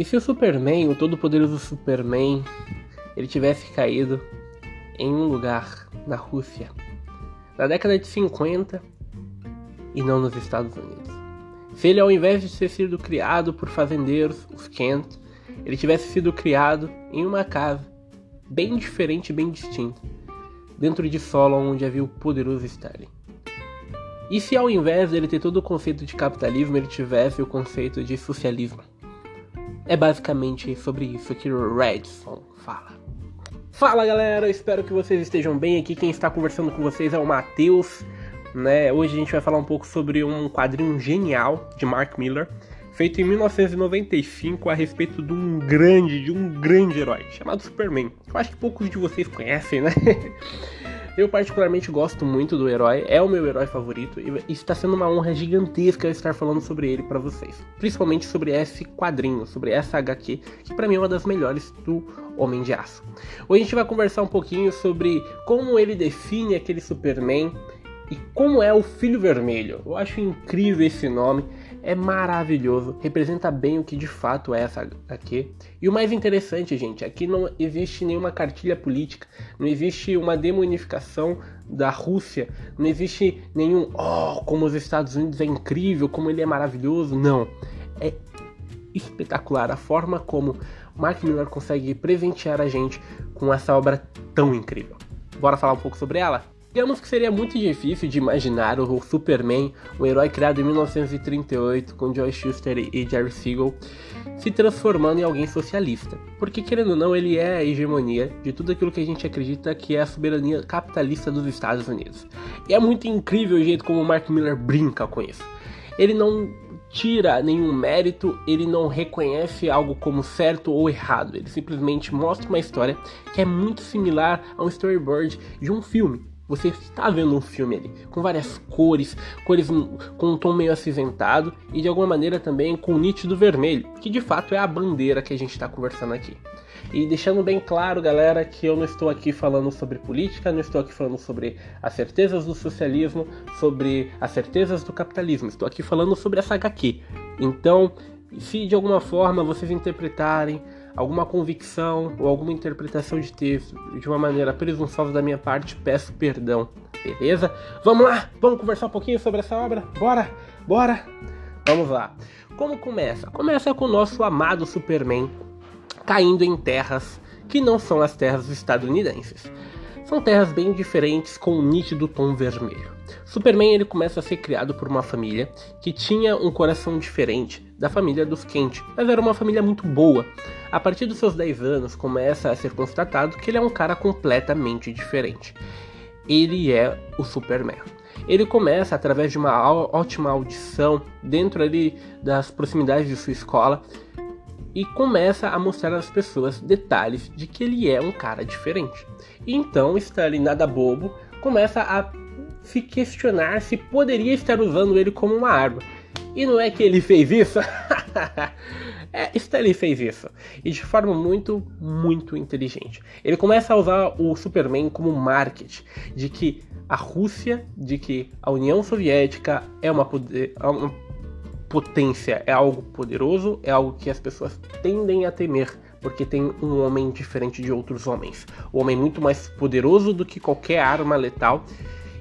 E se o Superman, o todo-poderoso Superman, ele tivesse caído em um lugar na Rússia, na década de 50 e não nos Estados Unidos? Se ele, ao invés de ter sido criado por fazendeiros, os Kent, ele tivesse sido criado em uma casa bem diferente, bem distinta, dentro de solo onde havia o poderoso Stalin. E se ao invés dele ter todo o conceito de capitalismo, ele tivesse o conceito de socialismo? É basicamente sobre isso que o Redson fala. Fala galera, espero que vocês estejam bem aqui. Quem está conversando com vocês é o Matheus. Né? Hoje a gente vai falar um pouco sobre um quadrinho genial de Mark Miller, feito em 1995 a respeito de um grande, de um grande herói chamado Superman. Eu acho que poucos de vocês conhecem, né? Eu particularmente gosto muito do herói, é o meu herói favorito e está sendo uma honra gigantesca estar falando sobre ele para vocês. Principalmente sobre esse quadrinho, sobre essa HQ, que para mim é uma das melhores do Homem de Aço. Hoje a gente vai conversar um pouquinho sobre como ele define aquele Superman e como é o Filho Vermelho. Eu acho incrível esse nome é maravilhoso, representa bem o que de fato é essa aqui. E o mais interessante, gente, aqui não existe nenhuma cartilha política, não existe uma demonificação da Rússia, não existe nenhum, oh, como os Estados Unidos é incrível, como ele é maravilhoso. Não. É espetacular a forma como Mark Miller consegue presentear a gente com essa obra tão incrível. Bora falar um pouco sobre ela? Digamos que seria muito difícil de imaginar o Superman, um herói criado em 1938 com Joy Shuster e Jerry Siegel, se transformando em alguém socialista. Porque, querendo ou não, ele é a hegemonia de tudo aquilo que a gente acredita que é a soberania capitalista dos Estados Unidos. E é muito incrível o jeito como o Mark Miller brinca com isso. Ele não tira nenhum mérito, ele não reconhece algo como certo ou errado, ele simplesmente mostra uma história que é muito similar a um storyboard de um filme. Você está vendo um filme ali, com várias cores, cores com um tom meio acinzentado e de alguma maneira também com um nítido vermelho, que de fato é a bandeira que a gente está conversando aqui. E deixando bem claro, galera, que eu não estou aqui falando sobre política, não estou aqui falando sobre as certezas do socialismo, sobre as certezas do capitalismo, estou aqui falando sobre essa HQ. Então, se de alguma forma vocês interpretarem alguma convicção ou alguma interpretação de texto de uma maneira presunçosa da minha parte, peço perdão, beleza? Vamos lá, vamos conversar um pouquinho sobre essa obra? Bora, bora! Vamos lá. Como começa? Começa com o nosso amado Superman caindo em terras que não são as terras estadunidenses. São terras bem diferentes com um nítido tom vermelho. Superman ele começa a ser criado por uma família que tinha um coração diferente da família dos Kent, mas era uma família muito boa. A partir dos seus 10 anos começa a ser constatado que ele é um cara completamente diferente. Ele é o Superman. Ele começa através de uma ótima audição dentro ali das proximidades de sua escola e começa a mostrar às pessoas detalhes de que ele é um cara diferente. E então Stanley, nada bobo, começa a se questionar se poderia estar usando ele como uma arma. E não é que ele fez isso? é, Stanley fez isso. E de forma muito, muito inteligente. Ele começa a usar o Superman como marketing de que a Rússia, de que a União Soviética é uma, poder, é uma potência, é algo poderoso, é algo que as pessoas tendem a temer porque tem um homem diferente de outros homens. Um homem muito mais poderoso do que qualquer arma letal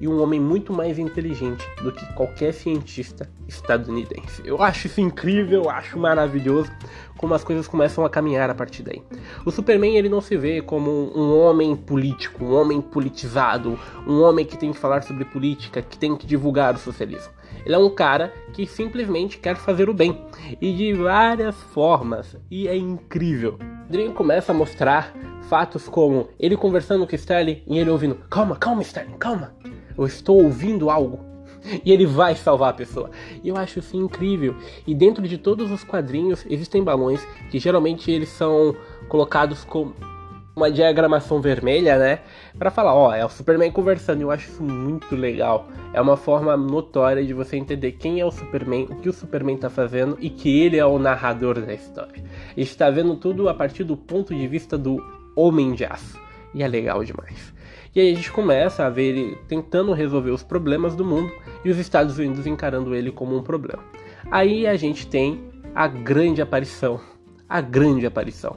e um homem muito mais inteligente do que qualquer cientista estadunidense. Eu acho isso incrível, eu acho maravilhoso como as coisas começam a caminhar a partir daí. O Superman ele não se vê como um homem político, um homem politizado, um homem que tem que falar sobre política, que tem que divulgar o socialismo. Ele é um cara que simplesmente quer fazer o bem e de várias formas, e é incrível. Dream começa a mostrar fatos como ele conversando com Sterling e ele ouvindo: Calma, calma, Sterling, calma. Eu estou ouvindo algo. E ele vai salvar a pessoa. E eu acho isso incrível. E dentro de todos os quadrinhos existem balões que geralmente eles são colocados com uma diagramação vermelha, né? Para falar, ó, é o Superman conversando. Eu acho isso muito legal. É uma forma notória de você entender quem é o Superman, o que o Superman tá fazendo e que ele é o narrador da história. A gente tá vendo tudo a partir do ponto de vista do Homem de Aço. E é legal demais. E aí a gente começa a ver ele tentando resolver os problemas do mundo e os Estados Unidos encarando ele como um problema. Aí a gente tem a grande aparição a grande aparição.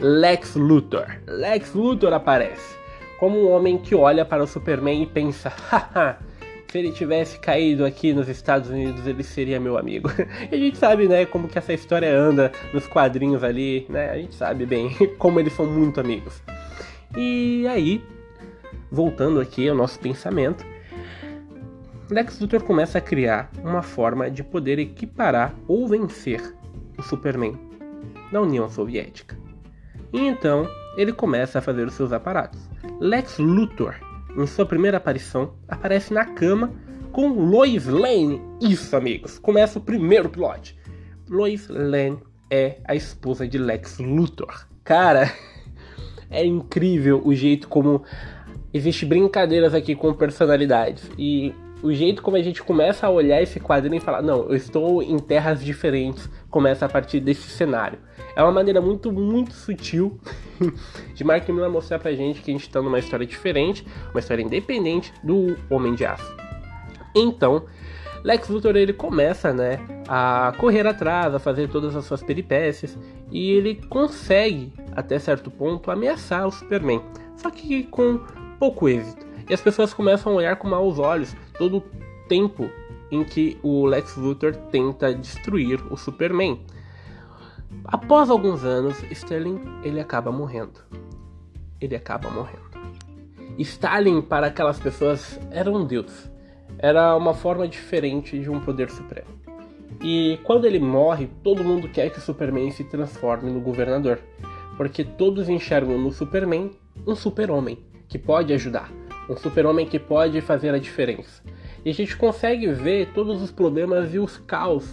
Lex Luthor. Lex Luthor aparece como um homem que olha para o Superman e pensa: haha, se ele tivesse caído aqui nos Estados Unidos, ele seria meu amigo. e a gente sabe, né, como que essa história anda nos quadrinhos ali, né? A gente sabe bem como eles são muito amigos. E aí, voltando aqui ao nosso pensamento, Lex Luthor começa a criar uma forma de poder equiparar ou vencer o Superman da União Soviética. E então ele começa a fazer os seus aparatos. Lex Luthor em sua primeira aparição, aparece na cama com Lois Lane. Isso, amigos, começa o primeiro plot. Lois Lane é a esposa de Lex Luthor. Cara, é incrível o jeito como existe brincadeiras aqui com personalidades e o jeito como a gente começa a olhar esse quadrinho e falar, não, eu estou em terras diferentes, começa a partir desse cenário. É uma maneira muito, muito sutil de Mark Miller mostrar pra gente que a gente está numa história diferente, uma história independente do Homem de Aço. Então, Lex Luthor ele começa, né, a correr atrás, a fazer todas as suas peripécias e ele consegue até certo ponto ameaçar o Superman, só que com pouco êxito. E as pessoas começam a olhar com maus olhos todo o tempo em que o Lex Luthor tenta destruir o Superman. Após alguns anos, Sterling ele acaba morrendo. Ele acaba morrendo. Stalin para aquelas pessoas era um deus. Era uma forma diferente de um poder supremo. E quando ele morre, todo mundo quer que o Superman se transforme no governador, porque todos enxergam no Superman um super-homem que pode ajudar, um super-homem que pode fazer a diferença. E a gente consegue ver todos os problemas e os caos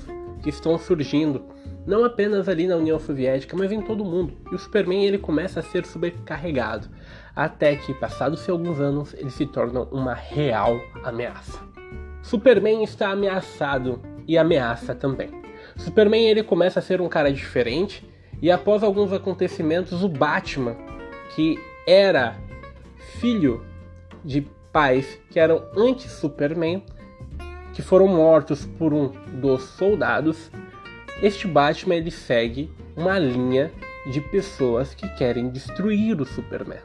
que estão surgindo, não apenas ali na União Soviética, mas em todo o mundo. E o Superman ele começa a ser sobrecarregado, até que, passados alguns anos, ele se torna uma real ameaça. Superman está ameaçado e ameaça também. Superman ele começa a ser um cara diferente e após alguns acontecimentos o Batman, que era filho de pais que eram anti-Superman, que foram mortos por um dos soldados, este Batman ele segue uma linha de pessoas que querem destruir o Superman.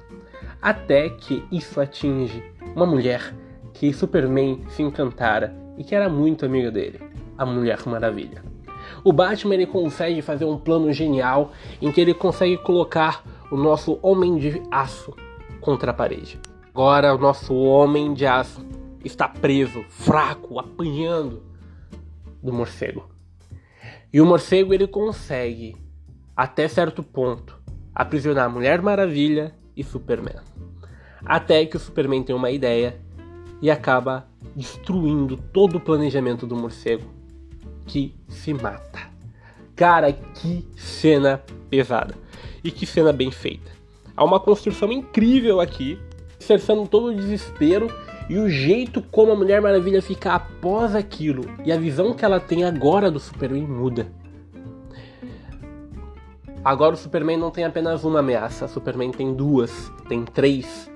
Até que isso atinge uma mulher que Superman se encantara e que era muito amiga dele, a Mulher Maravilha. O Batman ele consegue fazer um plano genial em que ele consegue colocar o nosso Homem de Aço contra a parede. Agora o nosso homem de aço está preso, fraco, apanhando do morcego. E o morcego ele consegue, até certo ponto, aprisionar Mulher Maravilha e Superman. Até que o Superman tem uma ideia e acaba destruindo todo o planejamento do morcego, que se mata. Cara, que cena pesada. E que cena bem feita. Há uma construção incrível aqui cessando todo o desespero e o jeito como a Mulher Maravilha fica após aquilo e a visão que ela tem agora do Superman muda. Agora o Superman não tem apenas uma ameaça, o Superman tem duas, tem três.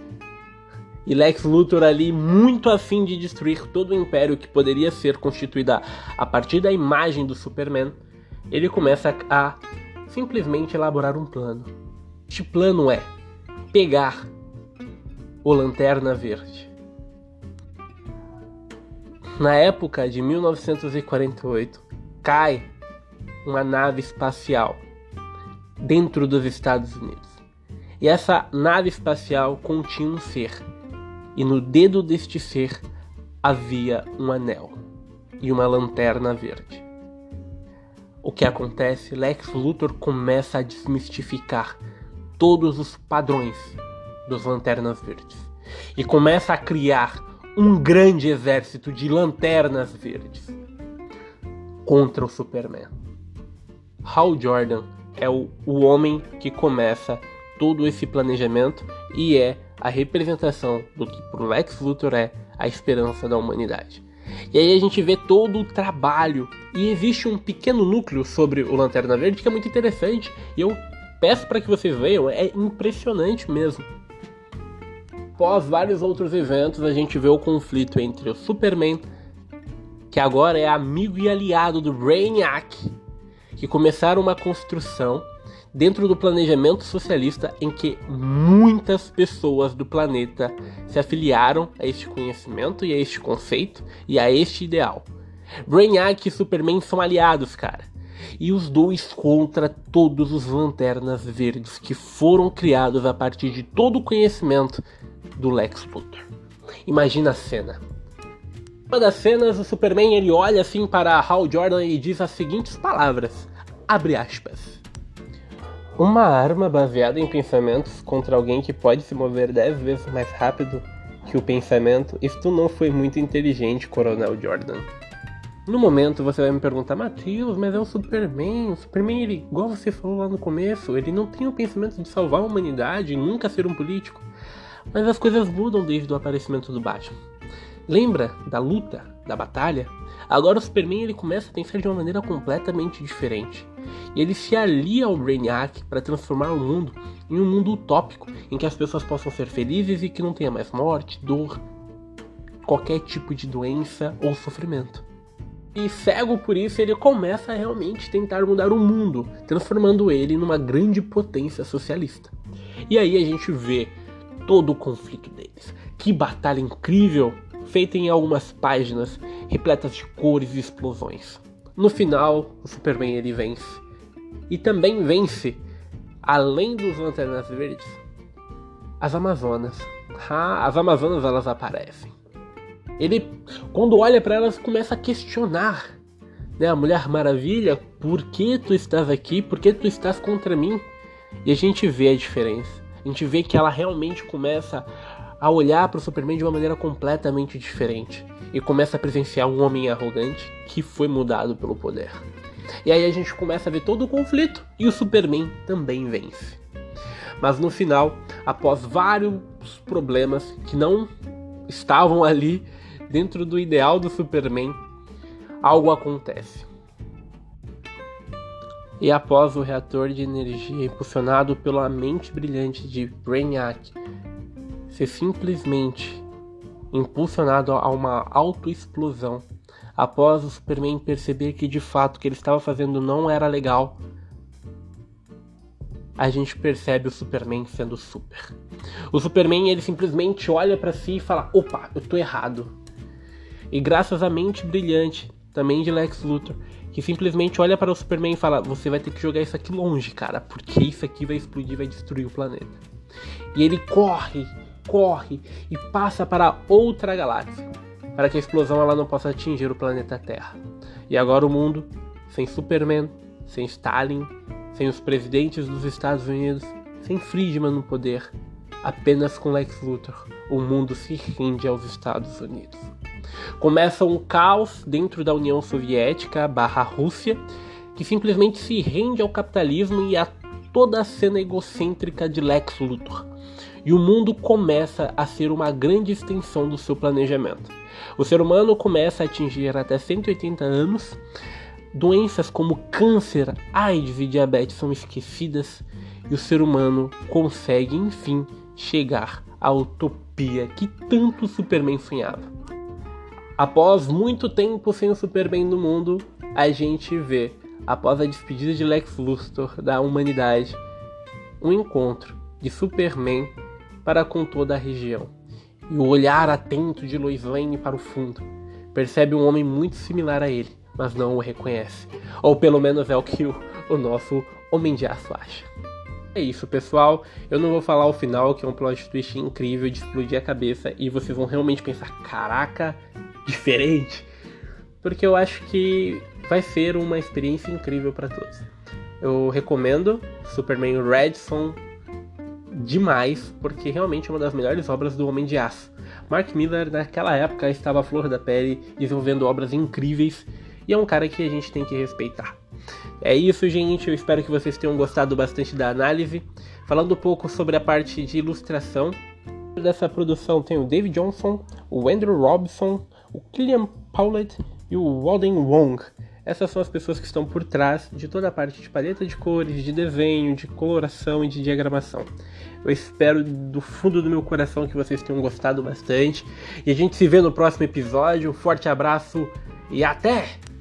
E Lex Luthor ali muito afim de destruir todo o império que poderia ser constituído a partir da imagem do Superman, ele começa a simplesmente elaborar um plano. Este plano é pegar o Lanterna Verde. Na época de 1948, cai uma nave espacial dentro dos Estados Unidos. E essa nave espacial continha um ser, e no dedo deste ser havia um anel e uma lanterna verde. O que acontece? Lex Luthor começa a desmistificar todos os padrões dos Lanternas Verdes e começa a criar um grande exército de Lanternas Verdes contra o Superman. Hal Jordan é o, o homem que começa todo esse planejamento e é a representação do que pro Lex Luthor é a esperança da humanidade. E aí a gente vê todo o trabalho e existe um pequeno núcleo sobre o Lanterna Verde que é muito interessante e eu peço para que vocês vejam, é impressionante mesmo. Após vários outros eventos, a gente vê o conflito entre o Superman, que agora é amigo e aliado do Brainiac, que começaram uma construção dentro do planejamento socialista em que muitas pessoas do planeta se afiliaram a este conhecimento e a este conceito e a este ideal. Brainiac e Superman são aliados, cara. E os dois contra todos os lanternas verdes que foram criados a partir de todo o conhecimento do Lex Luthor. Imagina a cena. Uma das cenas, o Superman ele olha assim para Hal Jordan e diz as seguintes palavras: abre aspas. Uma arma baseada em pensamentos contra alguém que pode se mover dez vezes mais rápido que o pensamento, isto não foi muito inteligente, Coronel Jordan. No momento você vai me perguntar, Matheus, mas é o Superman. O Superman, ele, igual você falou lá no começo, ele não tem o pensamento de salvar a humanidade e nunca ser um político. Mas as coisas mudam desde o aparecimento do Batman. Lembra da luta, da batalha? Agora o Superman ele começa a pensar de uma maneira completamente diferente. E ele se alia ao Brainiac para transformar o mundo em um mundo utópico, em que as pessoas possam ser felizes e que não tenha mais morte, dor, qualquer tipo de doença ou sofrimento. E cego por isso, ele começa a realmente tentar mudar o mundo, transformando ele numa grande potência socialista. E aí a gente vê todo o conflito deles. Que batalha incrível, feita em algumas páginas repletas de cores e explosões. No final, o Superman ele vence. E também vence, além dos Lanternas Verdes, as Amazonas. Ah, as Amazonas elas aparecem. Ele, quando olha para elas, começa a questionar, né? A Mulher Maravilha, por que tu estás aqui? Por que tu estás contra mim? E a gente vê a diferença. A gente vê que ela realmente começa a olhar para o Superman de uma maneira completamente diferente e começa a presenciar um homem arrogante que foi mudado pelo poder. E aí a gente começa a ver todo o conflito e o Superman também vence. Mas no final, após vários problemas que não estavam ali dentro do ideal do Superman, algo acontece. E após o reator de energia impulsionado pela mente brilhante de Brainiac ser simplesmente impulsionado a uma autoexplosão, após o Superman perceber que de fato o que ele estava fazendo não era legal, a gente percebe o Superman sendo super. O Superman ele simplesmente olha para si e fala: "Opa, eu tô errado". E graças à mente brilhante também de Lex Luthor, que simplesmente olha para o Superman e fala: "Você vai ter que jogar isso aqui longe, cara, porque isso aqui vai explodir, vai destruir o planeta". E ele corre, corre e passa para outra galáxia, para que a explosão ela não possa atingir o planeta Terra. E agora o mundo, sem Superman, sem Stalin, sem os presidentes dos Estados Unidos, sem Friedman no poder, apenas com Lex Luthor, o mundo se rende aos Estados Unidos. Começa um caos dentro da União Soviética barra Rússia, que simplesmente se rende ao capitalismo e a toda a cena egocêntrica de Lex Luthor. E o mundo começa a ser uma grande extensão do seu planejamento. O ser humano começa a atingir até 180 anos, doenças como câncer, AIDS e diabetes são esquecidas, e o ser humano consegue enfim chegar à utopia que tanto Superman sonhava. Após muito tempo sem o Superman no mundo, a gente vê, após a despedida de Lex Luthor da humanidade, um encontro de Superman para com toda a região. E o olhar atento de Lois Lane para o fundo percebe um homem muito similar a ele, mas não o reconhece. Ou pelo menos é o que o, o nosso Homem de Aço acha. É isso, pessoal. Eu não vou falar o final, que é um plot twist incrível de explodir a cabeça e vocês vão realmente pensar: caraca, diferente, porque eu acho que vai ser uma experiência incrível para todos. Eu recomendo Superman Redson demais, porque realmente é uma das melhores obras do Homem de Aço. Mark Miller naquela época estava à flor da pele, desenvolvendo obras incríveis, e é um cara que a gente tem que respeitar. É isso, gente. Eu espero que vocês tenham gostado bastante da análise. Falando um pouco sobre a parte de ilustração. Dessa produção tem o David Johnson, o Andrew Robson, o Killian Powlett e o Walden Wong. Essas são as pessoas que estão por trás de toda a parte de paleta de cores, de desenho, de coloração e de diagramação. Eu espero do fundo do meu coração que vocês tenham gostado bastante. E a gente se vê no próximo episódio. Um forte abraço e até!